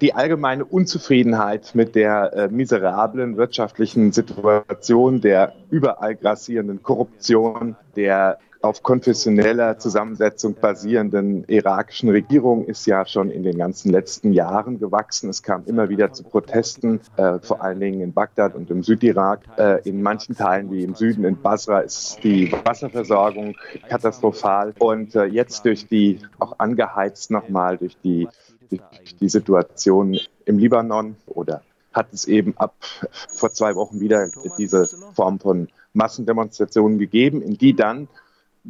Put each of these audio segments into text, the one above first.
die allgemeine Unzufriedenheit mit der äh, miserablen wirtschaftlichen Situation, der überall grassierenden Korruption, der auf konfessioneller Zusammensetzung basierenden irakischen Regierung ist ja schon in den ganzen letzten Jahren gewachsen. Es kam immer wieder zu Protesten, äh, vor allen Dingen in Bagdad und im Südirak. Äh, in manchen Teilen wie im Süden in Basra ist die Wasserversorgung katastrophal. Und äh, jetzt durch die, auch angeheizt nochmal durch die die Situation im Libanon oder hat es eben ab vor zwei Wochen wieder diese Form von Massendemonstrationen gegeben, in die dann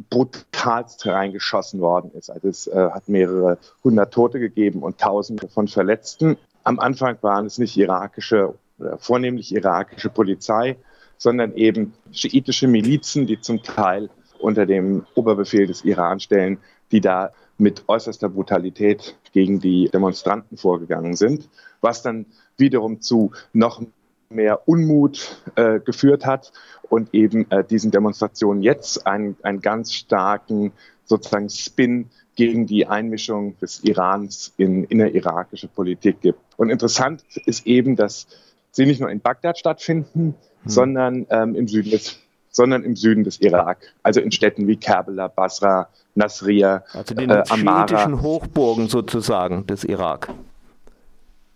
brutalst reingeschossen worden ist. Also es äh, hat mehrere hundert Tote gegeben und tausende von Verletzten. Am Anfang waren es nicht irakische, oder vornehmlich irakische Polizei, sondern eben schiitische Milizen, die zum Teil unter dem Oberbefehl des Iran stellen, die da mit äußerster Brutalität gegen die Demonstranten vorgegangen sind, was dann wiederum zu noch mehr Unmut äh, geführt hat und eben äh, diesen Demonstrationen jetzt einen, einen ganz starken sozusagen Spin gegen die Einmischung des Irans in innerirakische Politik gibt. Und interessant ist eben, dass sie nicht nur in Bagdad stattfinden, hm. sondern ähm, im Süden des sondern im Süden des Irak, also in Städten wie Kerbala, Basra, Nasriya, also den äh, schiitischen Hochburgen sozusagen des Irak.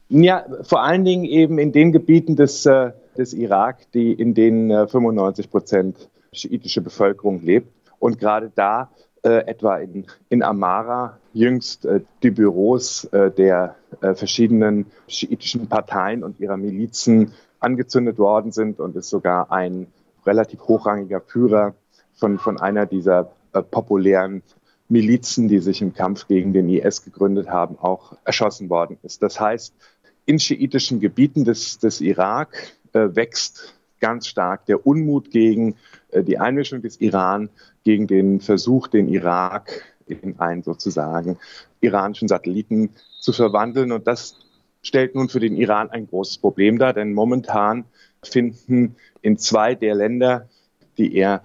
Ja, vor allen Dingen eben in den Gebieten des, äh, des Irak, die, in denen äh, 95 Prozent schiitische Bevölkerung lebt. Und gerade da, äh, etwa in, in Amara, jüngst äh, die Büros äh, der äh, verschiedenen schiitischen Parteien und ihrer Milizen angezündet worden sind und es sogar ein relativ hochrangiger Führer von, von einer dieser äh, populären Milizen, die sich im Kampf gegen den IS gegründet haben, auch erschossen worden ist. Das heißt, in schiitischen Gebieten des, des Irak äh, wächst ganz stark der Unmut gegen äh, die Einmischung des Iran, gegen den Versuch, den Irak in einen sozusagen iranischen Satelliten zu verwandeln. Und das stellt nun für den Iran ein großes Problem dar, denn momentan finden in zwei der Länder, die er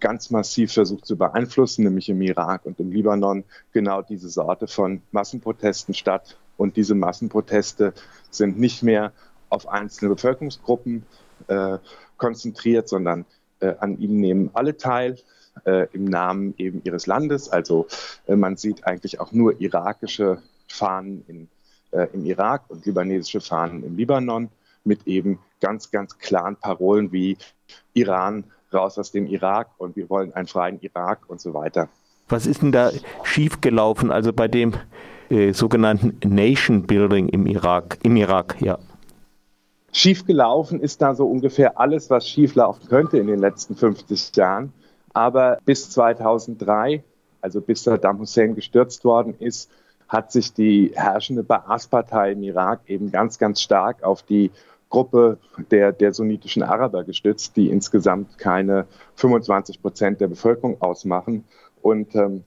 ganz massiv versucht zu beeinflussen, nämlich im Irak und im Libanon, genau diese Sorte von Massenprotesten statt. Und diese Massenproteste sind nicht mehr auf einzelne Bevölkerungsgruppen äh, konzentriert, sondern äh, an ihnen nehmen alle teil äh, im Namen eben ihres Landes. Also äh, man sieht eigentlich auch nur irakische Fahnen in, äh, im Irak und libanesische Fahnen im Libanon mit eben ganz, ganz klaren Parolen wie Iran raus aus dem Irak und wir wollen einen freien Irak und so weiter. Was ist denn da schiefgelaufen, also bei dem äh, sogenannten Nation Building im Irak, im Irak, ja? Schiefgelaufen ist da so ungefähr alles, was schieflaufen könnte in den letzten 50 Jahren. Aber bis 2003, also bis Saddam Hussein gestürzt worden ist, hat sich die herrschende Baas-Partei im Irak eben ganz, ganz stark auf die Gruppe der, der sunnitischen Araber gestützt, die insgesamt keine 25 Prozent der Bevölkerung ausmachen. Und ähm,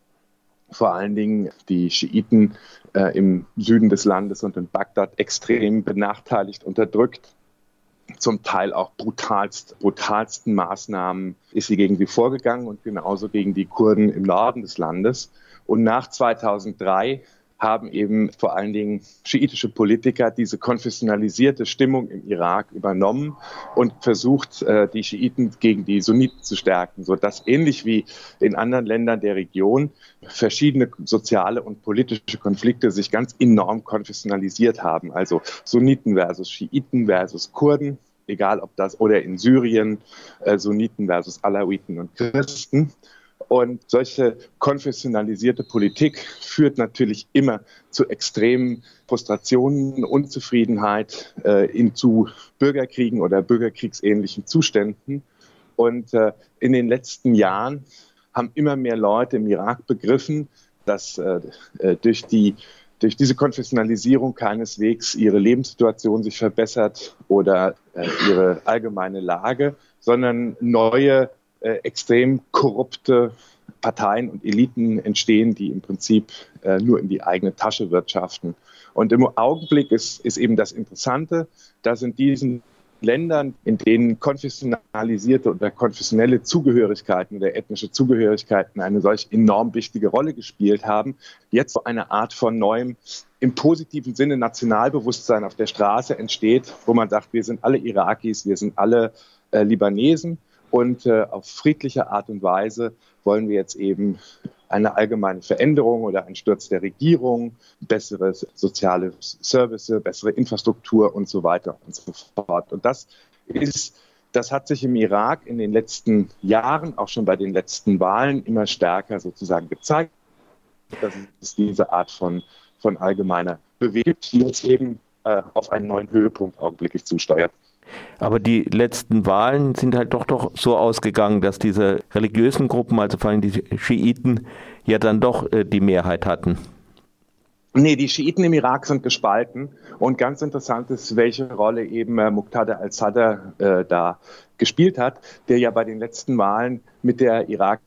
vor allen Dingen die Schiiten äh, im Süden des Landes und in Bagdad extrem benachteiligt, unterdrückt. Zum Teil auch brutalst, brutalsten Maßnahmen ist sie gegen sie vorgegangen und genauso gegen die Kurden im Norden des Landes. Und nach 2003 haben eben vor allen Dingen schiitische Politiker diese konfessionalisierte Stimmung im Irak übernommen und versucht, äh, die Schiiten gegen die Sunniten zu stärken, sodass ähnlich wie in anderen Ländern der Region verschiedene soziale und politische Konflikte sich ganz enorm konfessionalisiert haben. Also Sunniten versus Schiiten versus Kurden, egal ob das oder in Syrien äh, Sunniten versus Alawiten und Christen. Und solche konfessionalisierte Politik führt natürlich immer zu extremen Frustrationen, Unzufriedenheit, äh, in, zu Bürgerkriegen oder bürgerkriegsähnlichen Zuständen. Und äh, in den letzten Jahren haben immer mehr Leute im Irak begriffen, dass äh, äh durch die durch diese Konfessionalisierung keineswegs ihre Lebenssituation sich verbessert oder äh, ihre allgemeine Lage, sondern neue äh, extrem korrupte Parteien und Eliten entstehen, die im Prinzip äh, nur in die eigene Tasche wirtschaften. Und im Augenblick ist, ist eben das Interessante, dass in diesen Ländern, in denen konfessionalisierte oder konfessionelle Zugehörigkeiten oder ethnische Zugehörigkeiten eine solch enorm wichtige Rolle gespielt haben, jetzt so eine Art von neuem, im positiven Sinne Nationalbewusstsein auf der Straße entsteht, wo man sagt, wir sind alle Irakis, wir sind alle äh, Libanesen und äh, auf friedliche Art und Weise wollen wir jetzt eben eine allgemeine Veränderung oder ein Sturz der Regierung, bessere soziale Services, bessere Infrastruktur und so weiter und so fort. Und das ist das hat sich im Irak in den letzten Jahren, auch schon bei den letzten Wahlen, immer stärker sozusagen gezeigt, dass es diese Art von, von allgemeiner Bewegung, die jetzt eben äh, auf einen neuen Höhepunkt augenblicklich zusteuert. Aber die letzten Wahlen sind halt doch doch so ausgegangen, dass diese religiösen Gruppen, also vor allem die Schiiten, ja dann doch äh, die Mehrheit hatten. Nee, die Schiiten im Irak sind gespalten. Und ganz interessant ist, welche Rolle eben äh, Muqtada al-Sadr äh, da gespielt hat, der ja bei den letzten Wahlen mit der Irak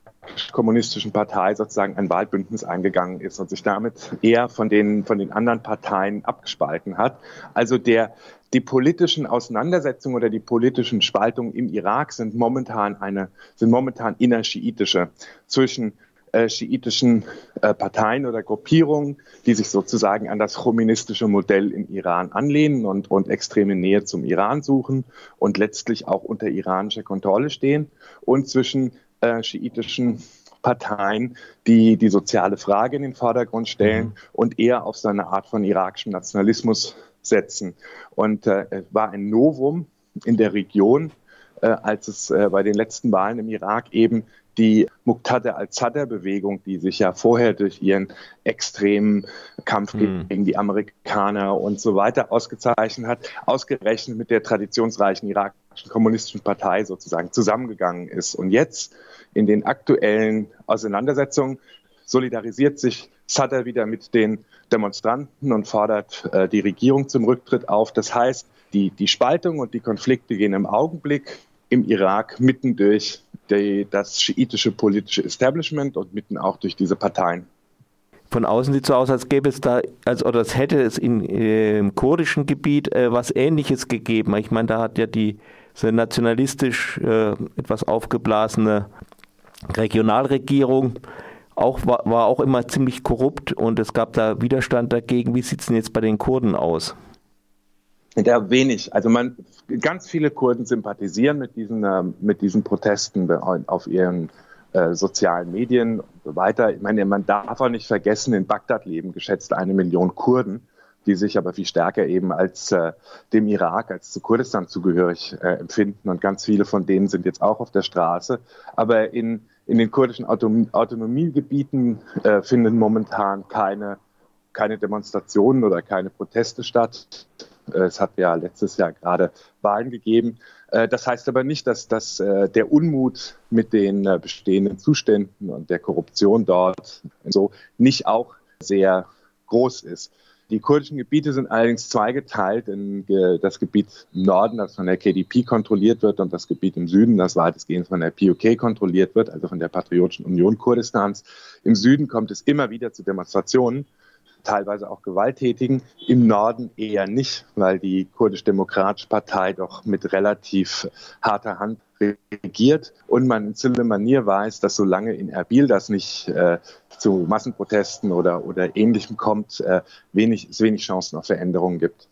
kommunistischen Partei sozusagen ein Wahlbündnis eingegangen ist und sich damit eher von den, von den anderen Parteien abgespalten hat. Also der, die politischen Auseinandersetzungen oder die politischen Spaltungen im Irak sind momentan eine, sind momentan innerschiitische zwischen äh, schiitischen äh, Parteien oder Gruppierungen, die sich sozusagen an das chauvinistische Modell im Iran anlehnen und, und extreme Nähe zum Iran suchen und letztlich auch unter iranischer Kontrolle stehen und zwischen äh, schiitischen Parteien, die die soziale Frage in den Vordergrund stellen mhm. und eher auf so eine Art von irakischem Nationalismus setzen. Und äh, es war ein Novum in der Region, äh, als es äh, bei den letzten Wahlen im Irak eben die Muqtada al-Sadr-Bewegung, die sich ja vorher durch ihren extremen Kampf mhm. gegen die Amerikaner und so weiter ausgezeichnet hat, ausgerechnet mit der traditionsreichen irakischen kommunistischen Partei sozusagen zusammengegangen ist. Und jetzt in den aktuellen Auseinandersetzungen solidarisiert sich Sadr wieder mit den Demonstranten und fordert äh, die Regierung zum Rücktritt auf. Das heißt, die, die Spaltung und die Konflikte gehen im Augenblick im Irak mitten durch die, das schiitische politische Establishment und mitten auch durch diese Parteien. Von außen sieht es so aus, als gäbe es da, als oder es hätte es in, äh, im kurdischen Gebiet äh, was Ähnliches gegeben. Ich meine, da hat ja die so nationalistisch äh, etwas aufgeblasene Regionalregierung auch, war, war auch immer ziemlich korrupt und es gab da Widerstand dagegen. Wie sieht es denn jetzt bei den Kurden aus? Ja, wenig. Also man, ganz viele Kurden sympathisieren mit diesen, äh, mit diesen Protesten auf ihren äh, sozialen Medien und so weiter. Ich meine, man darf auch nicht vergessen, in Bagdad leben geschätzt eine Million Kurden, die sich aber viel stärker eben als äh, dem Irak, als zu Kurdistan zugehörig äh, empfinden. Und ganz viele von denen sind jetzt auch auf der Straße. Aber in, in den kurdischen Autonom Autonomiegebieten äh, finden momentan keine, keine Demonstrationen oder keine Proteste statt. Äh, es hat ja letztes Jahr gerade Wahlen gegeben. Äh, das heißt aber nicht, dass, dass äh, der Unmut mit den bestehenden Zuständen und der Korruption dort so nicht auch sehr groß ist. Die kurdischen Gebiete sind allerdings zweigeteilt in das Gebiet im Norden, das von der KDP kontrolliert wird, und das Gebiet im Süden, das weitestgehend von der PUK kontrolliert wird, also von der Patriotischen Union Kurdistans. Im Süden kommt es immer wieder zu Demonstrationen teilweise auch gewalttätigen. Im Norden eher nicht, weil die kurdisch-demokratische Partei doch mit relativ harter Hand regiert und man in Zille-Manier weiß, dass solange in Erbil das nicht äh, zu Massenprotesten oder, oder Ähnlichem kommt, äh, wenig, es wenig Chancen auf Veränderungen gibt.